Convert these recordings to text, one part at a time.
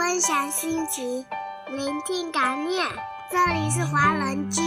分享心情，聆听感念。这里是华人居。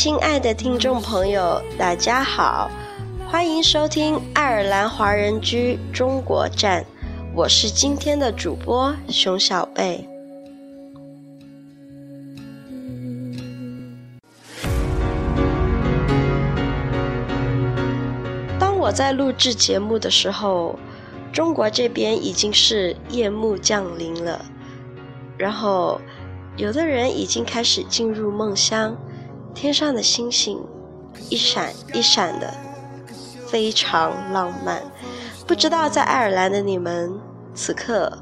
亲爱的听众朋友，大家好，欢迎收听爱尔兰华人居中国站，我是今天的主播熊小贝。当我在录制节目的时候，中国这边已经是夜幕降临了，然后有的人已经开始进入梦乡。天上的星星一闪一闪的，非常浪漫。不知道在爱尔兰的你们，此刻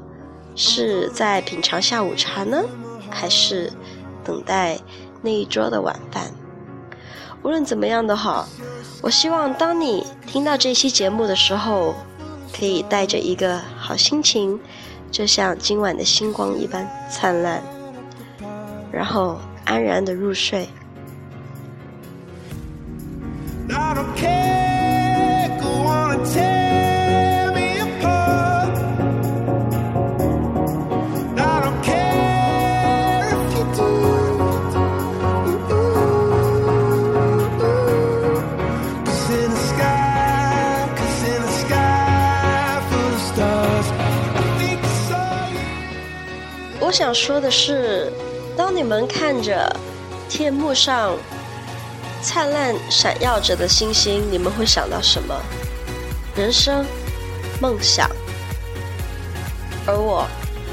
是在品尝下午茶呢，还是等待那一桌的晚饭？无论怎么样都好，我希望当你听到这期节目的时候，可以带着一个好心情，就像今晚的星光一般灿烂，然后安然的入睡。我想说的是，当你们看着天幕上。灿烂闪耀着的星星，你们会想到什么？人生、梦想。而我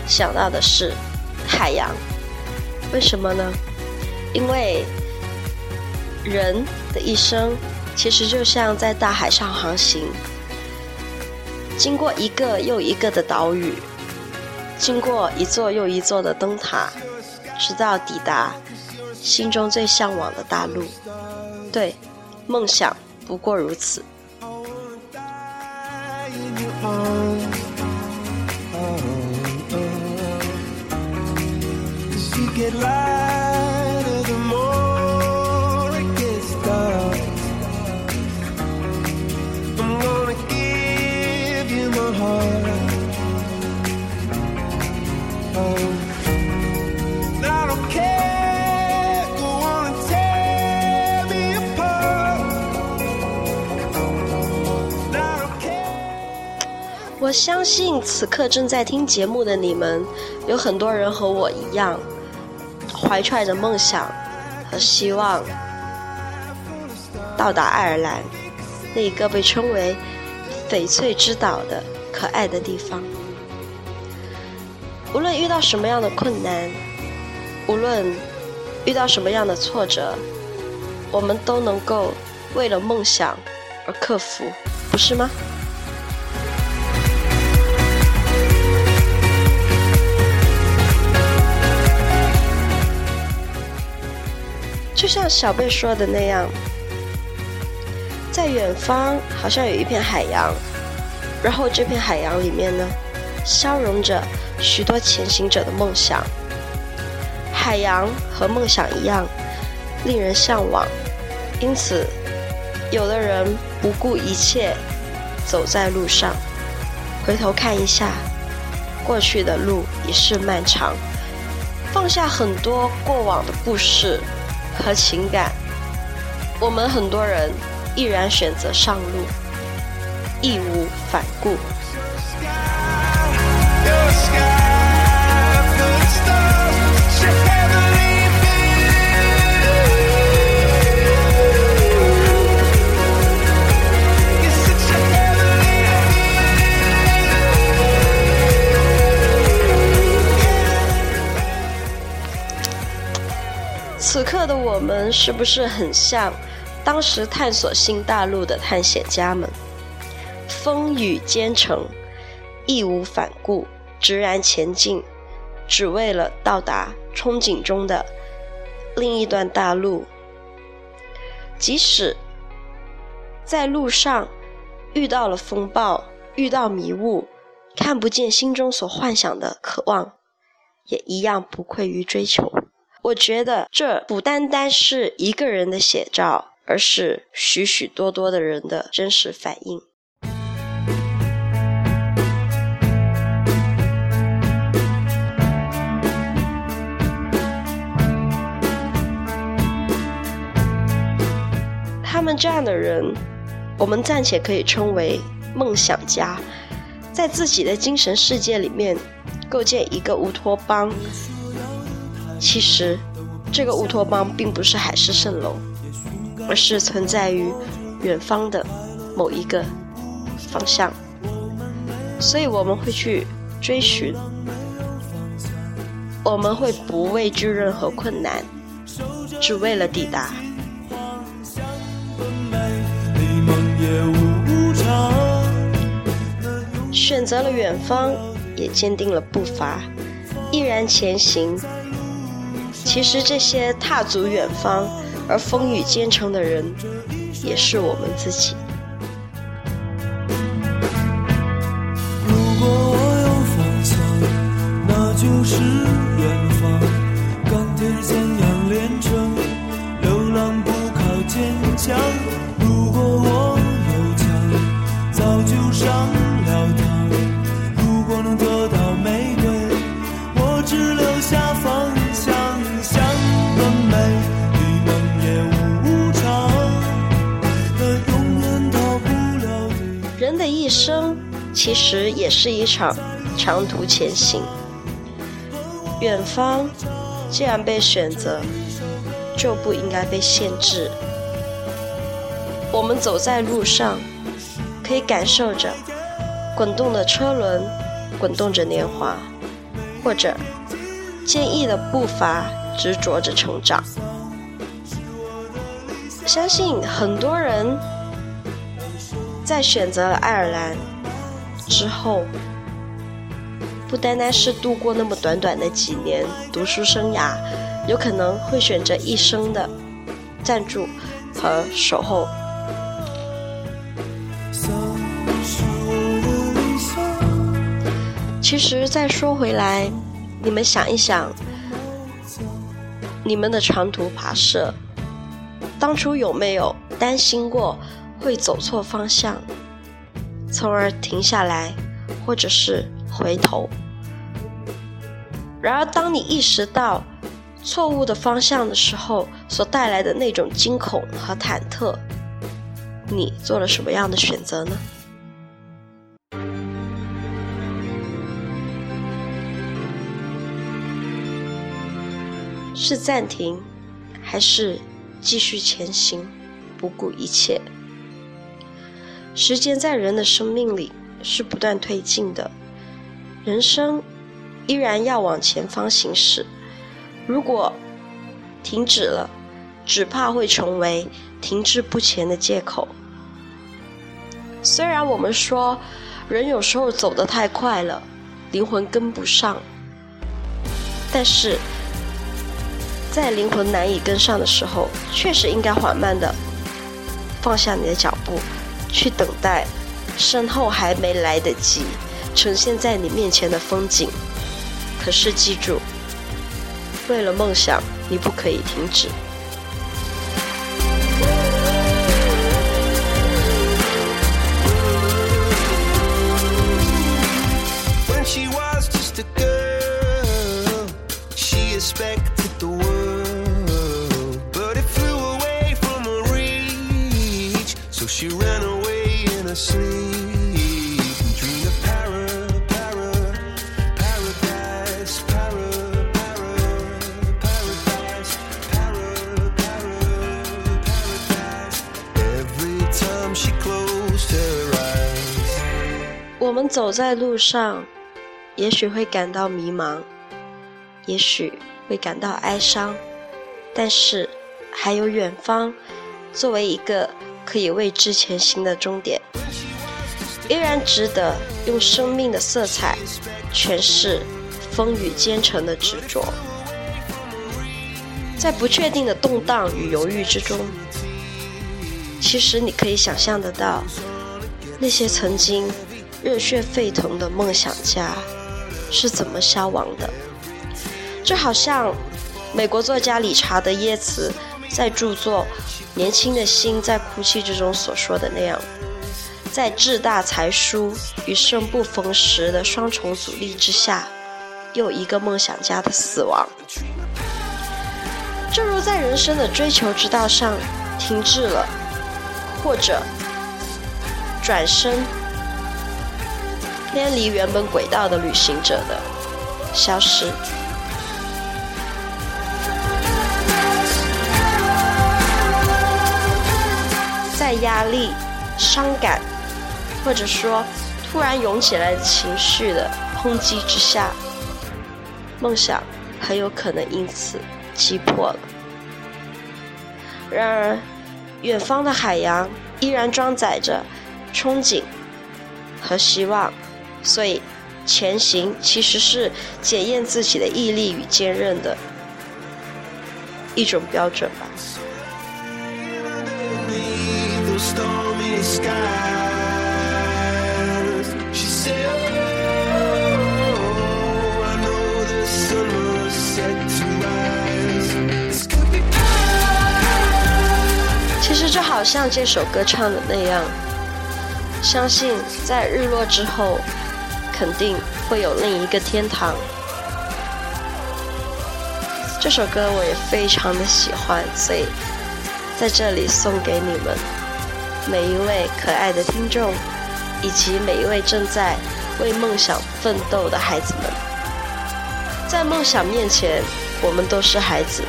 想到的是海洋。为什么呢？因为人的一生其实就像在大海上航行，经过一个又一个的岛屿，经过一座又一座的灯塔，直到抵达心中最向往的大陆。对，梦想不过如此。相信此刻正在听节目的你们，有很多人和我一样，怀揣着梦想和希望，到达爱尔兰那一个被称为“翡翠之岛”的可爱的地方。无论遇到什么样的困难，无论遇到什么样的挫折，我们都能够为了梦想而克服，不是吗？就像小贝说的那样，在远方好像有一片海洋，然后这片海洋里面呢，消融着许多前行者的梦想。海洋和梦想一样，令人向往。因此，有的人不顾一切走在路上，回头看一下，过去的路已是漫长，放下很多过往的故事。和情感，我们很多人毅然选择上路，义无反顾。是不是很像当时探索新大陆的探险家们？风雨兼程，义无反顾、直然前进，只为了到达憧憬中的另一段大陆。即使在路上遇到了风暴，遇到迷雾，看不见心中所幻想的渴望，也一样不愧于追求。我觉得这不单单是一个人的写照，而是许许多多的人的真实反应。他们这样的人，我们暂且可以称为梦想家，在自己的精神世界里面构建一个乌托邦。其实，这个乌托邦并不是海市蜃楼，而是存在于远方的某一个方向。所以我们会去追寻，我们会不畏惧任何困难，只为了抵达。选择了远方，也坚定了步伐，毅然前行。其实这些踏足远方而风雨兼程的人，也是我们自己。一生其实也是一场长途前行。远方既然被选择，就不应该被限制。我们走在路上，可以感受着滚动的车轮，滚动着年华，或者坚毅的步伐，执着着成长。相信很多人在选择了爱尔兰之后，不单单是度过那么短短的几年读书生涯，有可能会选择一生的赞助和守候。其实再说回来，你们想一想，你们的长途跋涉，当初有没有担心过会走错方向，从而停下来，或者是回头？然而，当你意识到错误的方向的时候，所带来的那种惊恐和忐忑，你做了什么样的选择呢？是暂停，还是继续前行，不顾一切？时间在人的生命里是不断推进的，人生依然要往前方行驶。如果停止了，只怕会成为停滞不前的借口。虽然我们说人有时候走得太快了，灵魂跟不上，但是。在灵魂难以跟上的时候，确实应该缓慢的放下你的脚步，去等待身后还没来得及呈现在你面前的风景。可是记住，为了梦想，你不可以停止。When she was just a girl, she expected 我们走在路上，也许会感到迷茫，也许会感到哀伤，但是还有远方作为一个可以为之前行的终点。依然值得用生命的色彩诠释风雨兼程的执着。在不确定的动荡与犹豫之中，其实你可以想象得到，那些曾经热血沸腾的梦想家是怎么消亡的。就好像美国作家理查德·耶茨在著作《年轻的心在哭泣》之中所说的那样，在志大才疏与生不逢时的双重阻力之下，又一个梦想家的死亡。正如在人生的追求之道上停滞了，或者转身偏离原本轨道的旅行者的消失，在压力、伤感，或者说突然涌起来的情绪的抨击之下，梦想很有可能因此。击破了。然而，远方的海洋依然装载着憧憬和希望，所以前行其实是检验自己的毅力与坚韧的一种标准吧。其实就好像这首歌唱的那样，相信在日落之后，肯定会有另一个天堂。这首歌我也非常的喜欢，所以在这里送给你们。每一位可爱的听众，以及每一位正在为梦想奋斗的孩子们。在梦想面前，我们都是孩子。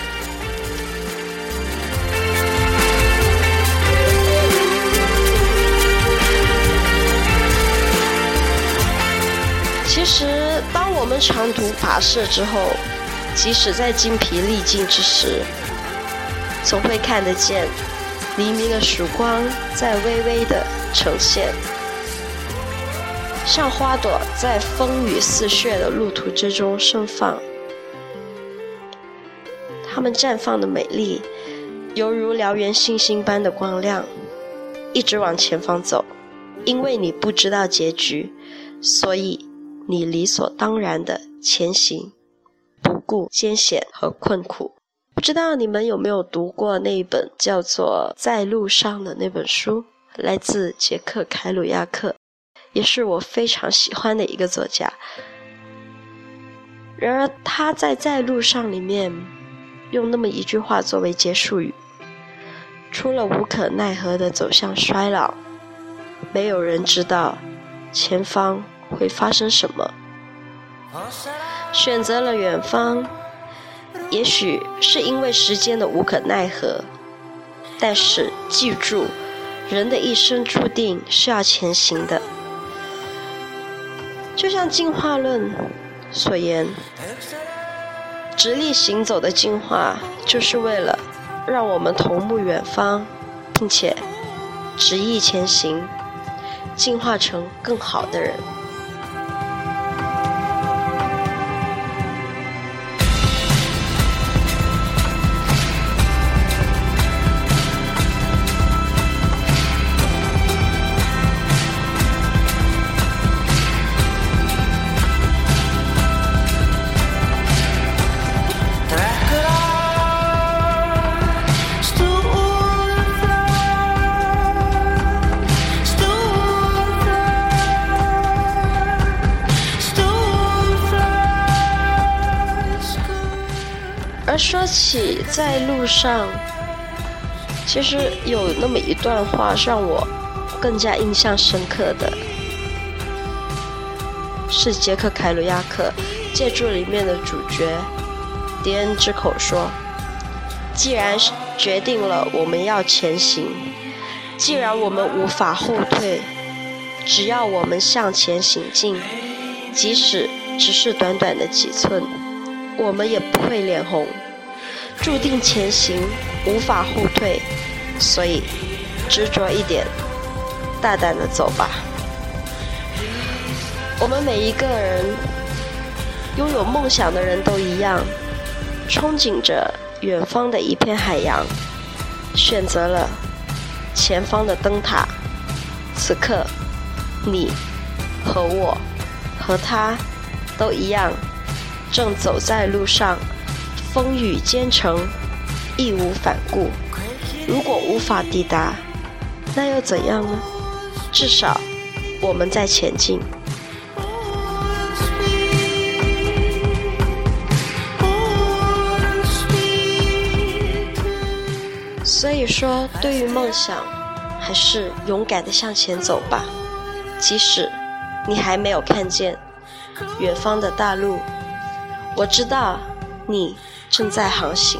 其实，当我们长途跋涉之后，即使在精疲力尽之时，总会看得见黎明的曙光在微微的呈现，像花朵在风雨似血的路途之中盛放。它们绽放的美丽，犹如燎原星星般的光亮，一直往前方走。因为你不知道结局，所以。你理所当然的前行，不顾艰险和困苦。不知道你们有没有读过那一本叫做《在路上》的那本书？来自杰克·凯鲁亚克，也是我非常喜欢的一个作家。然而他在《在路上》里面用那么一句话作为结束语：除了无可奈何的走向衰老，没有人知道前方。会发生什么？选择了远方，也许是因为时间的无可奈何。但是记住，人的一生注定是要前行的。就像进化论所言，直立行走的进化，就是为了让我们同目远方，并且执意前行，进化成更好的人。在路上，其实有那么一段话让我更加印象深刻的，是杰克·凯鲁亚克借助里面的主角迪恩之口说：“既然决定了我们要前行，既然我们无法后退，只要我们向前行进，即使只是短短的几寸，我们也不会脸红。”注定前行，无法后退，所以执着一点，大胆的走吧。我们每一个人拥有梦想的人都一样，憧憬着远方的一片海洋，选择了前方的灯塔。此刻，你和我和他都一样，正走在路上，风雨兼程，义无反顾。如果无法抵达，那又怎样呢？至少我们在前进。所以说，对于梦想，还是勇敢的向前走吧。即使你还没有看见远方的大陆，我知道你正在航行。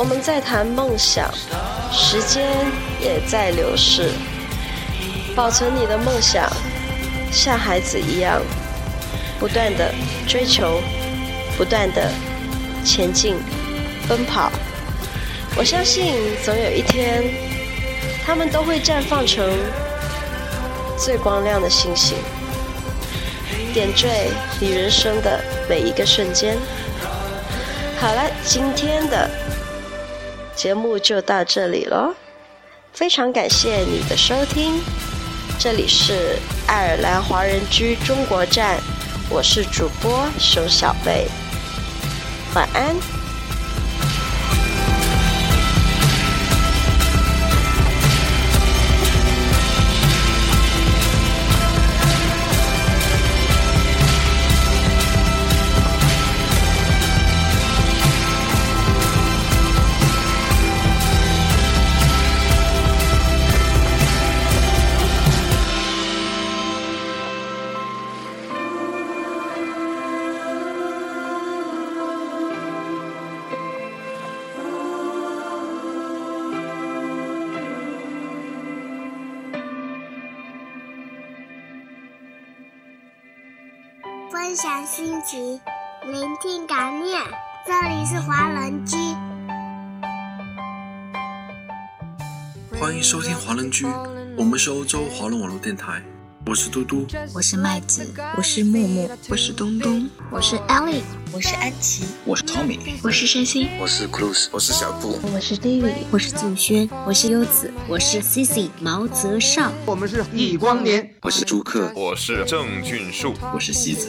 我们在谈梦想，时间也在流逝。保存你的梦想，像孩子一样，不断的追求，不断的前进，奔跑。我相信总有一天，他们都会绽放成最光亮的星星，点缀你人生的每一个瞬间。好了，今天的。节目就到这里了，非常感谢你的收听，这里是爱尔兰华人居中国站，我是主播熊小贝，晚安。分享心情，聆听感念。这里是华人居，欢迎收听华人居，我们是欧洲华人网络电台。我是嘟嘟，我是麦子，我是木木，我是东东，我是 Ellie，我是安琪，我是 Tommy，我是山心，我是 Cruz，我是小布，我是 David，我是祖轩，我是优子，我是 Cici 毛泽少，我们是易光年，我是朱克，我是郑俊树，我是西子。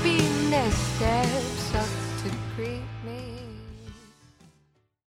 Instead.